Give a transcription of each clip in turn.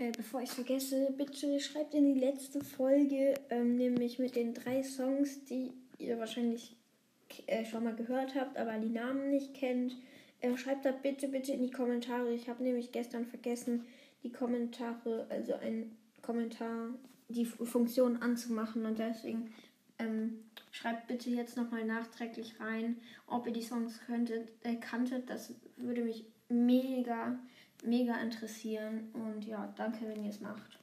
Äh, bevor ich vergesse, bitte schreibt in die letzte Folge, ähm, nämlich mit den drei Songs, die ihr wahrscheinlich äh, schon mal gehört habt, aber die Namen nicht kennt. Äh, schreibt da bitte, bitte in die Kommentare. Ich habe nämlich gestern vergessen, die Kommentare, also ein Kommentar, die Funktion anzumachen und deswegen ähm, schreibt bitte jetzt nochmal nachträglich rein, ob ihr die Songs könntet, äh, kanntet. Das würde mich mega mega interessieren. Und ja, danke, wenn ihr es macht.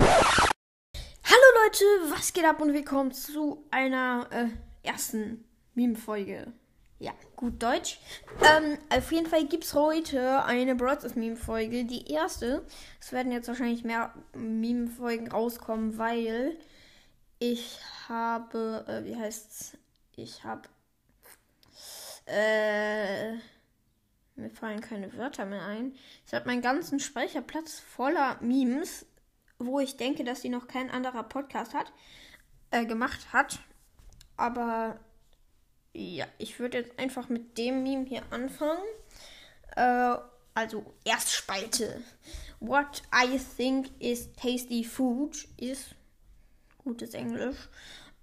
Hallo Leute, was geht ab und willkommen zu einer äh, ersten Meme-Folge. Ja, gut Deutsch. Ähm, auf jeden Fall gibt es heute eine Broadcast Meme-Folge. Die erste. Es werden jetzt wahrscheinlich mehr Meme-Folgen rauskommen, weil ich habe, äh, wie heißt's? Ich habe, äh, mir fallen keine Wörter mehr ein. Ich habe meinen ganzen Speicherplatz voller Memes, wo ich denke, dass die noch kein anderer Podcast hat, äh, gemacht hat. Aber ja, ich würde jetzt einfach mit dem Meme hier anfangen. Äh, also Erstspalte. What I think is tasty food ist gutes Englisch.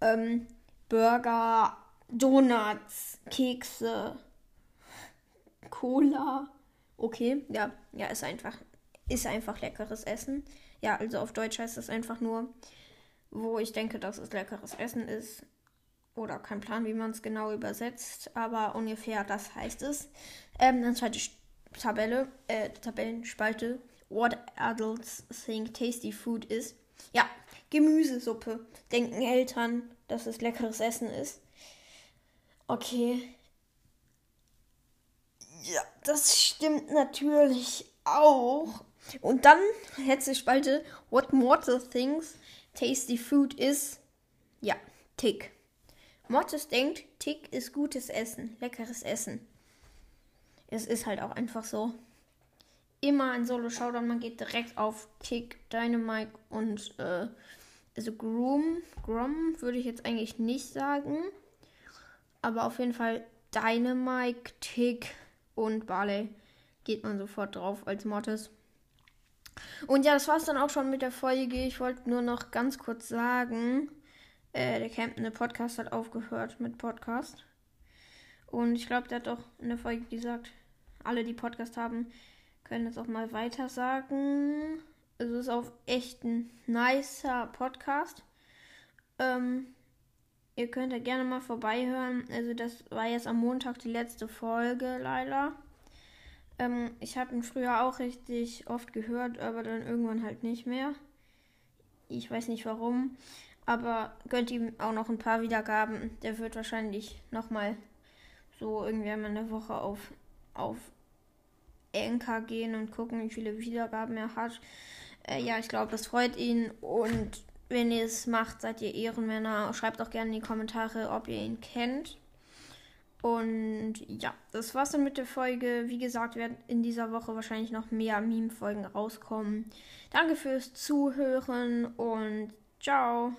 Ähm, Burger, Donuts, Kekse, Cola. Okay, ja, ja, ist einfach, ist einfach leckeres Essen. Ja, also auf Deutsch heißt es einfach nur, wo ich denke, dass es leckeres Essen ist. Oder kein Plan, wie man es genau übersetzt, aber ungefähr das heißt es. Ähm, dann zweite Tabelle, äh, Tabellenspalte. What adults think tasty food is. Ja, Gemüsesuppe. Denken Eltern, dass es leckeres Essen ist. Okay, das stimmt natürlich auch. Und dann letzte Spalte. What Mortis thinks tasty food is. Ja, Tick. Mortis denkt, Tick ist gutes Essen, leckeres Essen. Es ist halt auch einfach so. Immer ein Solo-Showdown, man geht direkt auf Tick, Dynamite und äh, also Groom. Grom würde ich jetzt eigentlich nicht sagen. Aber auf jeden Fall Dynamite, Tick, und Barley geht man sofort drauf als Mortis. Und ja, das war es dann auch schon mit der Folge. Ich wollte nur noch ganz kurz sagen, äh, der Campende Podcast hat aufgehört mit Podcast. Und ich glaube, der hat auch in der Folge gesagt, alle, die Podcast haben, können jetzt auch mal weiter sagen. Es ist auch echt ein nicer Podcast. Ähm, Ihr könnt ja gerne mal vorbeihören. Also das war jetzt am Montag die letzte Folge leider. Ähm, ich habe ihn früher auch richtig oft gehört, aber dann irgendwann halt nicht mehr. Ich weiß nicht warum. Aber gönnt ihm auch noch ein paar Wiedergaben. Der wird wahrscheinlich nochmal so irgendwie einmal eine Woche auf, auf Anchor gehen und gucken, wie viele Wiedergaben er hat. Äh, ja, ich glaube, das freut ihn. Und wenn ihr es macht, seid ihr Ehrenmänner. Schreibt auch gerne in die Kommentare, ob ihr ihn kennt. Und ja, das war's dann mit der Folge. Wie gesagt, werden in dieser Woche wahrscheinlich noch mehr Meme-Folgen rauskommen. Danke fürs Zuhören und ciao.